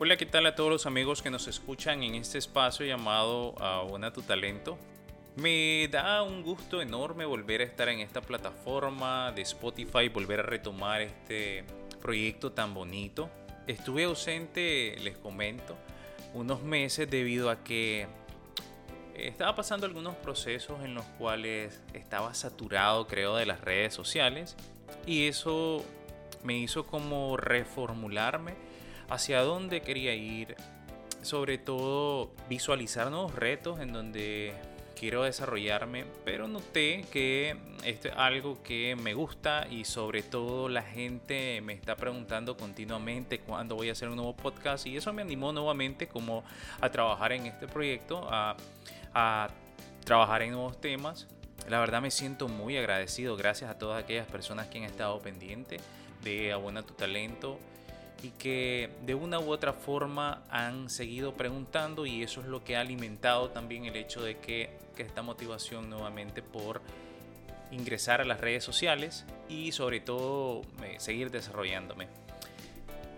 Hola, ¿qué tal a todos los amigos que nos escuchan en este espacio llamado Abona tu talento? Me da un gusto enorme volver a estar en esta plataforma de Spotify, volver a retomar este proyecto tan bonito. Estuve ausente, les comento, unos meses debido a que estaba pasando algunos procesos en los cuales estaba saturado, creo, de las redes sociales y eso me hizo como reformularme hacia dónde quería ir, sobre todo visualizar nuevos retos en donde quiero desarrollarme, pero noté que esto es algo que me gusta y sobre todo la gente me está preguntando continuamente cuándo voy a hacer un nuevo podcast y eso me animó nuevamente como a trabajar en este proyecto, a, trabajar en nuevos temas. La verdad me siento muy agradecido, gracias a todas aquellas personas que han estado pendientes de Abona tu Talento y que de una u otra forma han seguido preguntando y eso es lo que ha alimentado también el hecho de que, que esta motivación nuevamente por ingresar a las redes sociales y sobre todo eh, seguir desarrollándome.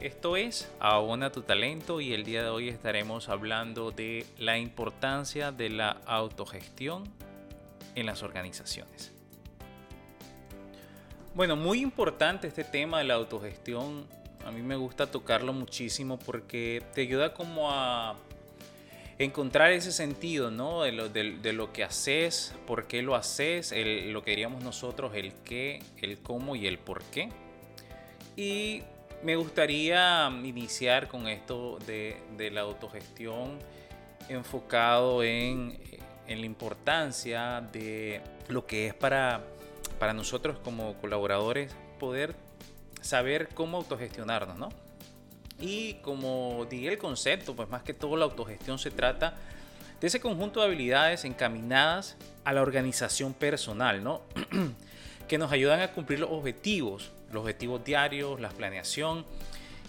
Esto es Abona tu talento y el día de hoy estaremos hablando de la importancia de la autogestión en las organizaciones. Bueno, muy importante este tema de la autogestión a mí me gusta tocarlo muchísimo porque te ayuda como a encontrar ese sentido, ¿no? De lo, de, lo que haces, por qué lo haces, lo que diríamos nosotros, el qué, el cómo y el por qué. Y me gustaría iniciar con esto de, de la autogestión enfocado en, en, la importancia de lo que es para, para nosotros como colaboradores poder saber cómo autogestionarnos, ¿no? Y como dije el concepto, pues más que todo la autogestión se trata de ese conjunto de habilidades encaminadas a la organización personal, ¿no? que nos ayudan a cumplir los objetivos, los objetivos diarios, la planeación.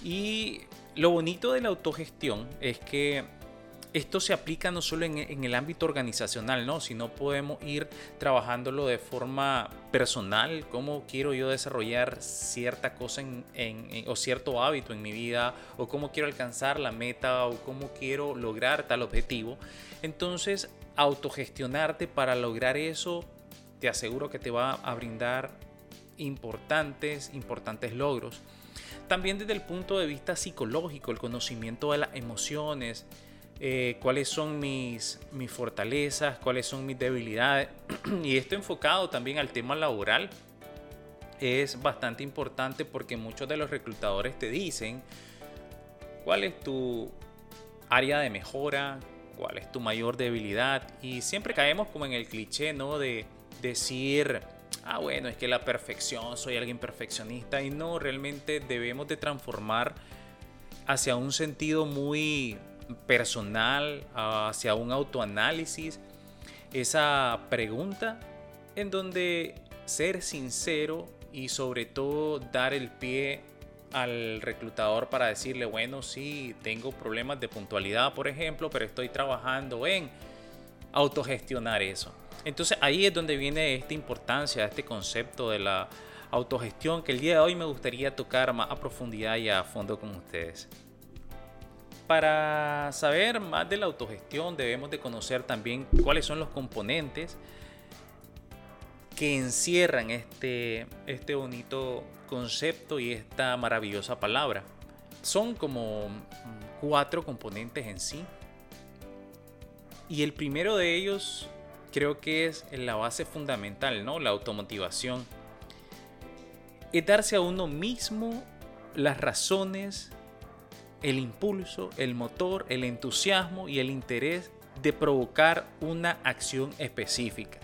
Y lo bonito de la autogestión es que esto se aplica no solo en, el ámbito organizacional, ¿no? sino podemos ir trabajándolo de forma personal, cómo quiero yo desarrollar cierta cosa o cierto hábito en mi vida, o cómo quiero alcanzar la meta, o cómo quiero lograr tal objetivo. Entonces, autogestionarte para lograr eso, te aseguro que te va a brindar importantes, importantes logros. También desde el punto de vista psicológico, el conocimiento de las emociones, eh, cuáles son mis, mis fortalezas, cuáles son mis debilidades. y esto enfocado también al tema laboral es bastante importante porque muchos de los reclutadores te dicen cuál es tu área de mejora, cuál es tu mayor debilidad. Y siempre caemos como en el cliché, ¿no? De decir, ah, bueno, es que la perfección, soy alguien perfeccionista. Y no, realmente debemos de transformar hacia un sentido muy personal, hacia un autoanálisis, esa pregunta en donde ser sincero y sobre todo dar el pie al reclutador para decirle, bueno, sí, tengo problemas de puntualidad, por ejemplo, pero estoy trabajando en autogestionar eso. Entonces ahí es donde viene esta importancia, este concepto de la autogestión que el día de hoy me gustaría tocar más a profundidad y a fondo con ustedes. Para saber más de la autogestión debemos de conocer también cuáles son los componentes que encierran este, este bonito concepto y esta maravillosa palabra. Son como cuatro componentes en sí. Y el primero de ellos creo que es la base fundamental, ¿no? La automotivación. Es darse a uno mismo las razones el impulso, el motor, el entusiasmo y el interés de provocar una acción específica.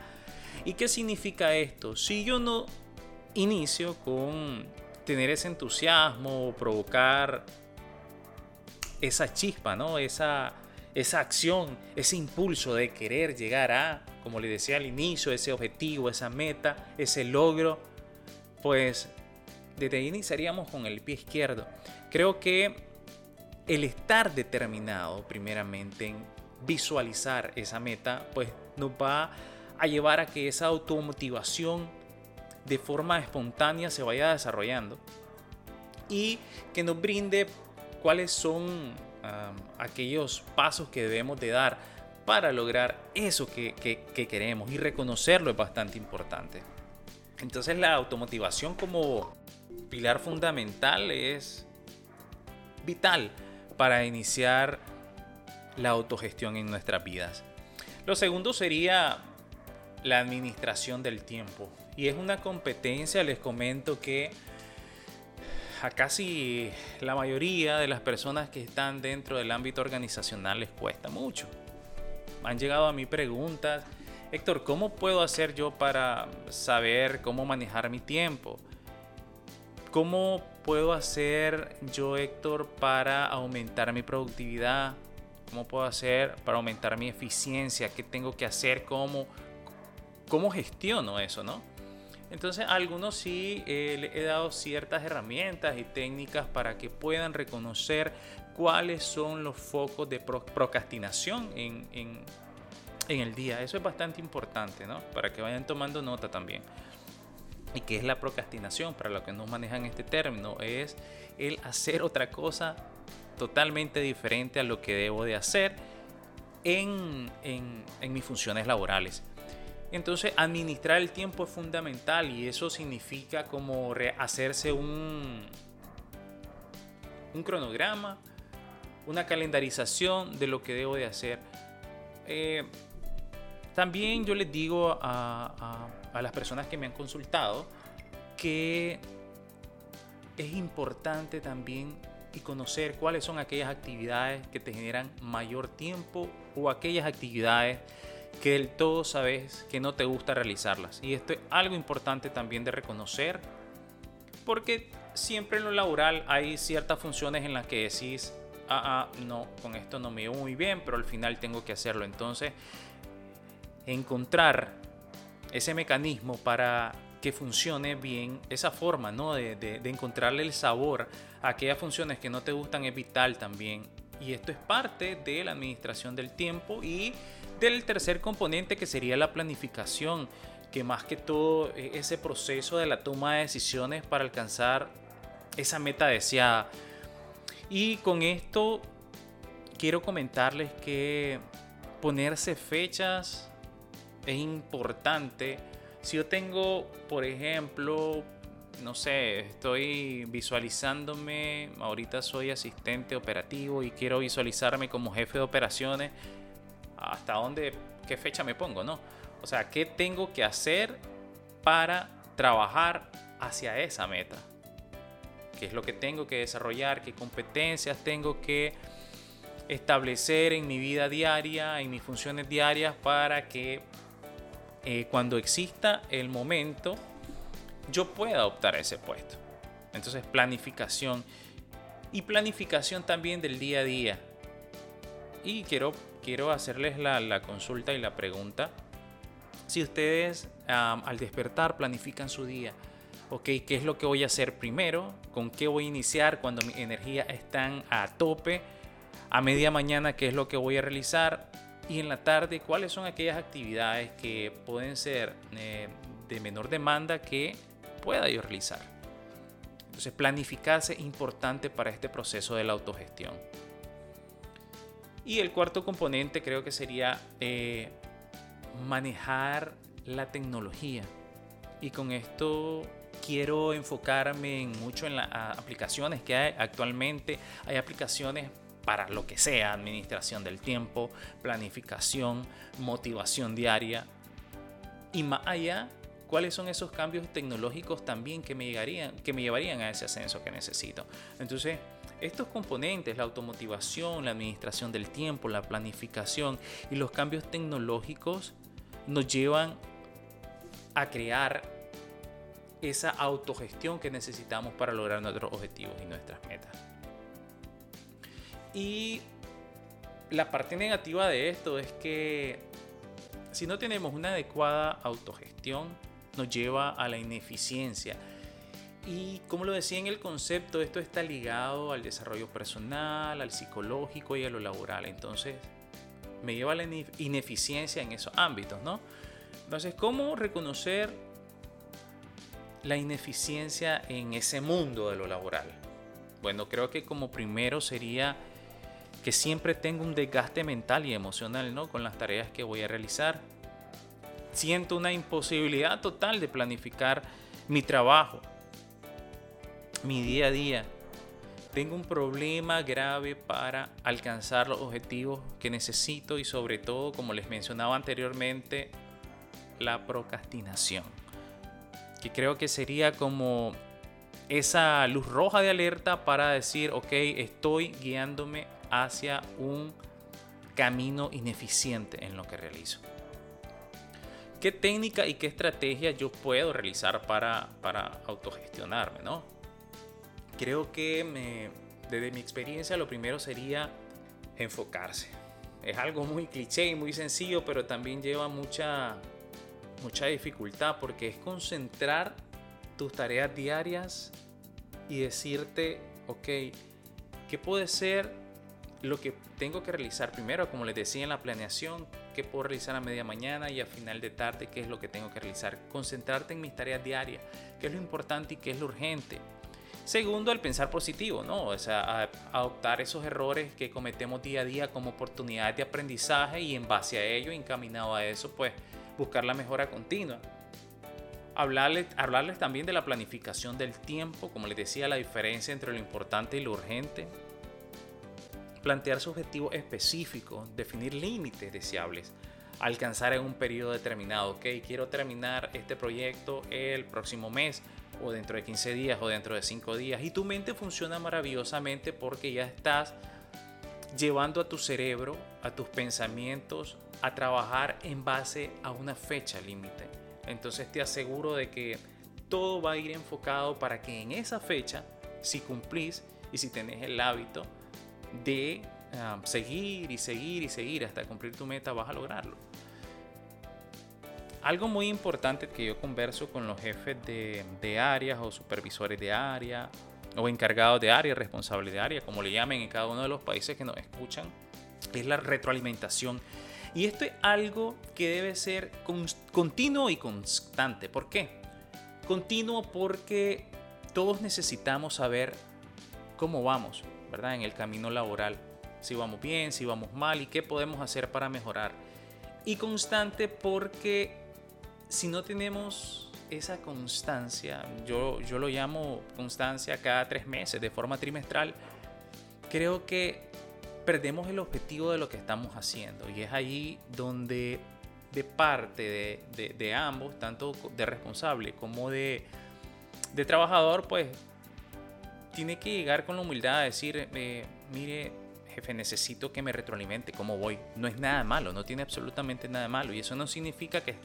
¿Y qué significa esto? Si yo no inicio con tener ese entusiasmo, provocar esa chispa, ¿no? Esa, esa acción, ese impulso de querer llegar a, como le decía al inicio, ese objetivo, esa meta, ese logro, pues desde ahí iniciaríamos con el pie izquierdo. Creo que el estar determinado primeramente en visualizar esa meta, pues nos va a llevar a que esa automotivación de forma espontánea se vaya desarrollando y que nos brinde cuáles son aquellos pasos que debemos de dar para lograr eso que, que queremos y reconocerlo es bastante importante. Entonces la automotivación como pilar fundamental es vital para iniciar la autogestión en nuestras vidas. Lo segundo sería la administración del tiempo. Y es una competencia, les comento que a casi la mayoría de las personas que están dentro del ámbito organizacional les cuesta mucho. Han llegado a mí preguntas, Héctor, ¿cómo puedo hacer yo para saber cómo manejar mi tiempo? ¿Cómo puedo hacer yo, Héctor, para aumentar mi productividad? ¿Cómo puedo hacer para aumentar mi eficiencia? ¿Qué tengo que hacer? ¿Cómo, cómo gestiono eso, no? Entonces a algunos sí eh, le he dado ciertas herramientas y técnicas para que puedan reconocer cuáles son los focos de procrastinación en, en, el día. Eso es bastante importante, ¿no? Para que vayan tomando nota también. ¿Y qué es la procrastinación? Para los que no manejan este término, es el hacer otra cosa totalmente diferente a lo que debo de hacer en, en, en mis funciones laborales. Entonces, administrar el tiempo es fundamental y eso significa como hacerse un, un cronograma, una calendarización de lo que debo de hacer. Eh, también yo les digo a, las personas que me han consultado que es importante también y conocer cuáles son aquellas actividades que te generan mayor tiempo o aquellas actividades que del todo sabes que no te gusta realizarlas. Y esto es algo importante también de reconocer, porque siempre en lo laboral hay ciertas funciones en las que decís, ah, ah, no, con esto no me veo muy bien, pero al final tengo que hacerlo. Entonces, encontrar ese mecanismo para que funcione bien, esa forma ¿no? de, de encontrarle el sabor a aquellas funciones que no te gustan es vital también. Y esto es parte de la administración del tiempo y del tercer componente que sería la planificación, que más que todo ese proceso de la toma de decisiones para alcanzar esa meta deseada. Y con esto quiero comentarles que ponerse fechas es importante. Si yo tengo, por ejemplo, no sé, estoy visualizándome, ahorita soy asistente operativo y quiero visualizarme como jefe de operaciones, hasta dónde, qué fecha me pongo, ¿no? O sea, ¿qué tengo que hacer para trabajar hacia esa meta? ¿Qué es lo que tengo que desarrollar? ¿Qué competencias tengo que establecer en mi vida diaria, en mis funciones diarias para que eh, cuando exista el momento yo pueda optar a ese puesto? Entonces, planificación y planificación también del día a día. Y quiero quiero hacerles la, consulta y la pregunta. Si ustedes al despertar planifican su día, ok, ¿qué es lo que voy a hacer primero? ¿Con qué voy a iniciar cuando mi energía están a tope? A media mañana, ¿qué es lo que voy a realizar? Y en la tarde, ¿cuáles son aquellas actividades que pueden ser eh, de menor demanda que pueda yo realizar? Entonces, planificarse es importante para este proceso de la autogestión. Y el cuarto componente creo que sería eh, manejar la tecnología. Y con esto quiero enfocarme en mucho en las aplicaciones que hay actualmente. Hay aplicaciones para lo que sea, administración del tiempo, planificación, motivación diaria. Y más allá, cuáles son esos cambios tecnológicos también que me, llegarían, que me llevarían a ese ascenso que necesito. Entonces, estos componentes, la automotivación, la administración del tiempo, la planificación y los cambios tecnológicos nos llevan a crear esa autogestión que necesitamos para lograr nuestros objetivos y nuestras metas. Y la parte negativa de esto es que si no tenemos una adecuada autogestión, nos lleva a la ineficiencia, y como lo decía en el concepto, esto está ligado al desarrollo personal, al psicológico y a lo laboral. Entonces, me lleva a la ineficiencia en esos ámbitos, ¿no? Entonces, ¿cómo reconocer la ineficiencia en ese mundo de lo laboral? Bueno, creo que como primero sería que siempre tengo un desgaste mental y emocional ¿no? con las tareas que voy a realizar. Siento una imposibilidad total de planificar mi trabajo, mi día a día. Tengo un problema grave para alcanzar los objetivos que necesito y sobre todo, como les mencionaba anteriormente, la procrastinación. Que creo que sería como esa luz roja de alerta para decir, ok, estoy guiándome hacia un camino ineficiente en lo que realizo. ¿Qué técnica y qué estrategia yo puedo realizar para, para autogestionarme? ¿no? Creo que me, desde mi experiencia lo primero sería enfocarse. Es algo muy cliché y muy sencillo, pero también lleva mucha, mucha dificultad porque es concentrar tus tareas diarias y decirte, ok, ¿qué puede ser lo que tengo que realizar primero, como les decía en la planeación, qué puedo realizar a media mañana y a final de tarde, qué es lo que tengo que realizar. Concentrarte en mis tareas diarias, qué es lo importante y qué es lo urgente. Segundo, el pensar positivo, ¿no? O sea, adoptar esos errores que cometemos día a día como oportunidades de aprendizaje y en base a ello, encaminado a eso, pues buscar la mejora continua. Hablarles, hablarles también de la planificación del tiempo, como les decía, la diferencia entre lo importante y lo urgente plantear su objetivo específico, definir límites deseables, alcanzar en un periodo determinado. Ok, quiero terminar este proyecto el próximo mes o dentro de 15 días o dentro de 5 días. Y tu mente funciona maravillosamente porque ya estás llevando a tu cerebro, a tus pensamientos, a trabajar en base a una fecha límite. Entonces te aseguro de que todo va a ir enfocado para que en esa fecha, si cumplís y si tenés el hábito, de ah, seguir y seguir y seguir hasta cumplir tu meta, vas a lograrlo. Algo muy importante que yo converso con los jefes de, de áreas o supervisores de área o encargados de área, responsables de área, como le llamen en cada uno de los países que nos escuchan, es la retroalimentación. Y esto es algo que debe ser continuo y constante. ¿Por qué? Continuo porque todos necesitamos saber cómo vamos, ¿verdad? En el camino laboral. Si vamos bien, si vamos mal y qué podemos hacer para mejorar. Y constante porque si no tenemos esa constancia, yo, yo lo llamo constancia cada tres meses de forma trimestral, creo que perdemos el objetivo de lo que estamos haciendo. Y es ahí donde de parte de, de, ambos, tanto de responsable como de, de trabajador, pues tiene que llegar con la humildad a decir, eh, mire, jefe, necesito que me retroalimente cómo voy. No es nada malo, no tiene absolutamente nada malo. Y eso no significa que,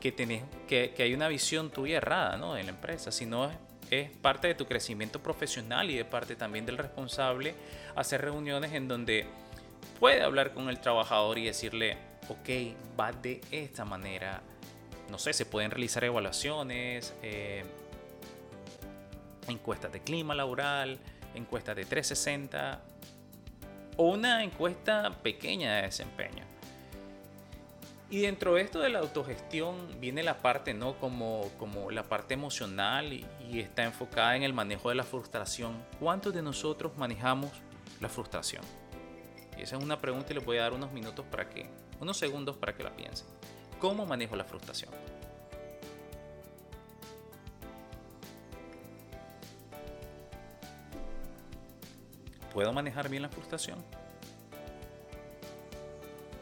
que, tenés, que, que hay una visión tuya errada ¿no? en la empresa, sino es, es parte de tu crecimiento profesional y de parte también del responsable hacer reuniones en donde puede hablar con el trabajador y decirle, ok, va de esta manera. No sé, se pueden realizar evaluaciones. Eh, encuestas de clima laboral, encuestas de 360 o una encuesta pequeña de desempeño. Y dentro de esto de la autogestión viene la parte, ¿no? Como, como la parte emocional y, está enfocada en el manejo de la frustración. ¿Cuántos de nosotros manejamos la frustración? Y esa es una pregunta y les voy a dar unos minutos para que, unos segundos para que la piensen. ¿Cómo manejo la frustración? ¿Puedo manejar bien la frustración?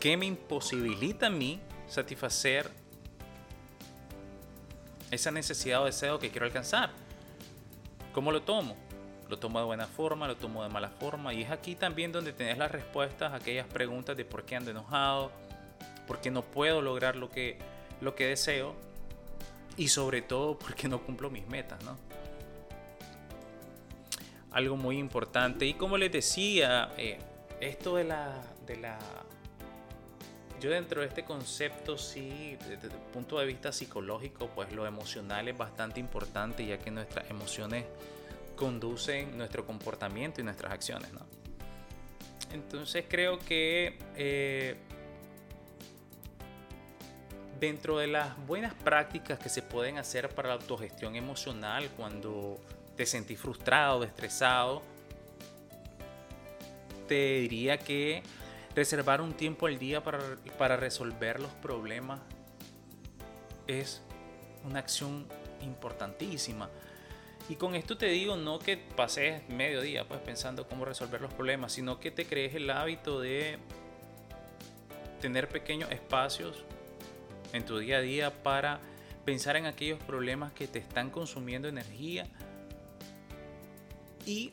¿Qué me imposibilita a mí satisfacer esa necesidad o deseo que quiero alcanzar? ¿Cómo lo tomo? ¿Lo tomo de buena forma? ¿Lo tomo de mala forma? Y es aquí también donde tenés las respuestas a aquellas preguntas de por qué ando enojado, por qué no puedo lograr lo que, lo que deseo y sobre todo por qué no cumplo mis metas, ¿no? Algo muy importante. Y como les decía, eh, esto de la, de la... Yo dentro de este concepto sí, desde el punto de vista psicológico, pues lo emocional es bastante importante ya que nuestras emociones conducen nuestro comportamiento y nuestras acciones, ¿no? Entonces creo que eh, dentro de las buenas prácticas que se pueden hacer para la autogestión emocional cuando te sentís frustrado, estresado, te diría que reservar un tiempo al día para, para resolver los problemas es una acción importantísima. Y con esto te digo no que pases medio día pues pensando cómo resolver los problemas, sino que te crees el hábito de tener pequeños espacios en tu día a día para pensar en aquellos problemas que te están consumiendo energía y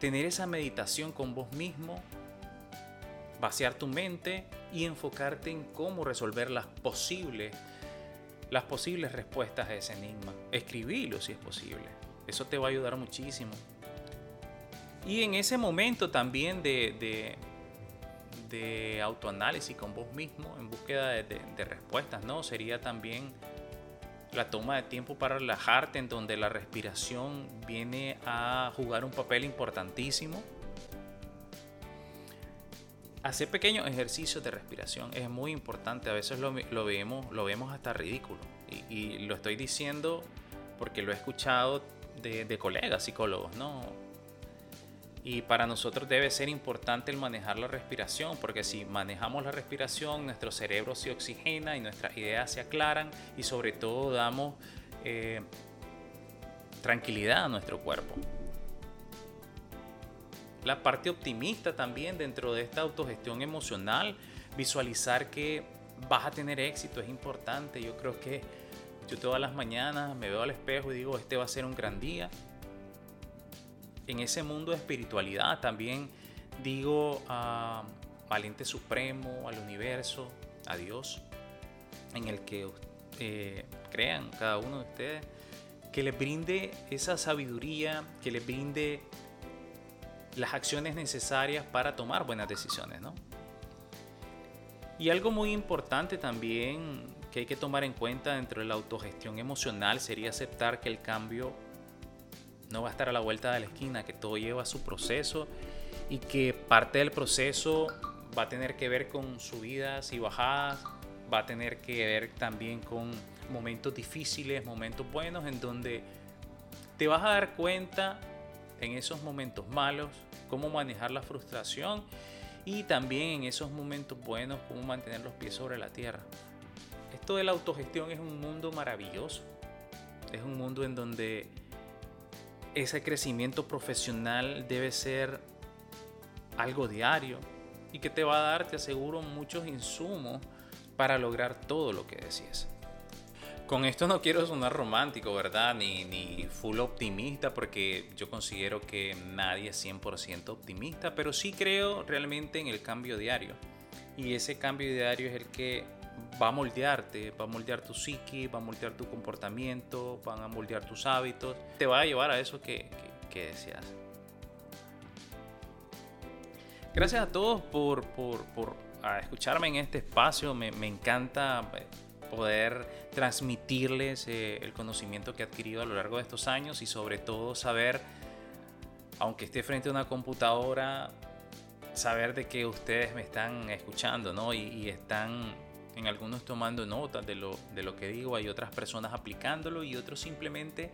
tener esa meditación con vos mismo, vaciar tu mente y enfocarte en cómo resolver las posibles las posibles respuestas a ese enigma. Escribirlo si es posible. Eso te va a ayudar muchísimo. Y en ese momento también de, de, autoanálisis con vos mismo, en búsqueda de, de, respuestas, ¿no? Sería también la toma de tiempo para relajarte, en donde la respiración viene a jugar un papel importantísimo. Hacer pequeños ejercicios de respiración es muy importante. A veces lo, vemos, lo vemos hasta ridículo. Y, lo estoy diciendo porque lo he escuchado de, colegas psicólogos, ¿no? Y para nosotros debe ser importante el manejar la respiración, porque si manejamos la respiración, nuestro cerebro se oxigena y nuestras ideas se aclaran y sobre todo damos eh, tranquilidad a nuestro cuerpo la parte optimista también dentro de esta autogestión emocional, visualizar que vas a tener éxito es importante. Yo creo que yo todas las mañanas me veo al espejo y digo, este va a ser un gran día. En ese mundo de espiritualidad también digo a Valiente Supremo, al universo, a Dios, en el que eh, crean cada uno de ustedes, que les brinde esa sabiduría, que les brinde las acciones necesarias para tomar buenas decisiones, ¿no? Y algo muy importante también que hay que tomar en cuenta dentro de la autogestión emocional sería aceptar que el cambio no va a estar a la vuelta de la esquina, que todo lleva su proceso y que parte del proceso va a tener que ver con subidas y bajadas, va a tener que ver también con momentos difíciles, momentos buenos, en donde te vas a dar cuenta en esos momentos malos, cómo manejar la frustración y también en esos momentos buenos, cómo mantener los pies sobre la tierra. Esto de la autogestión es un mundo maravilloso. Es un mundo en donde ese crecimiento profesional debe ser algo diario y que te va a dar, te aseguro, muchos insumos para lograr todo lo que decías. Con esto no quiero sonar romántico, ¿verdad? Ni, ni full optimista, porque yo considero que nadie es 100% optimista, pero sí creo realmente en el cambio diario. Y ese cambio diario es el que va a moldearte, va a moldear tu psique, va a moldear tu comportamiento, van a moldear tus hábitos, te va a llevar a eso que, que, deseas. Gracias a todos por, por, por escucharme en este espacio, me, me encanta eh, poder transmitirles eh, el conocimiento que he adquirido a lo largo de estos años y sobre todo saber, aunque esté frente a una computadora, saber de que ustedes me están escuchando, ¿no? Y, están en algunos tomando notas de lo, de lo que digo, hay otras personas aplicándolo y otros simplemente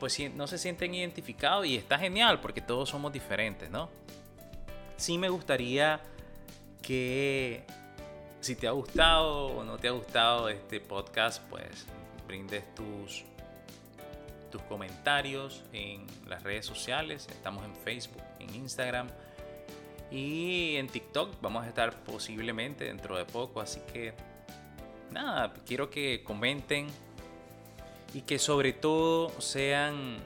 pues no se sienten identificados y está genial porque todos somos diferentes, ¿no? Sí me gustaría que si te ha gustado o no te ha gustado este podcast, pues brindes tus, tus comentarios en las redes sociales. Estamos en Facebook, en Instagram y en TikTok. Vamos a estar posiblemente dentro de poco. Así que nada, quiero que comenten y que sobre todo sean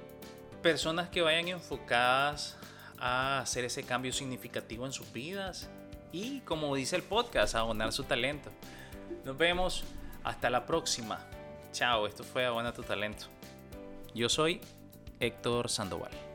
personas que vayan enfocadas a hacer ese cambio significativo en sus vidas y, como dice el podcast, abonar su talento. Nos vemos hasta la próxima. Chao, esto fue Abona tu talento. Yo soy Héctor Sandoval.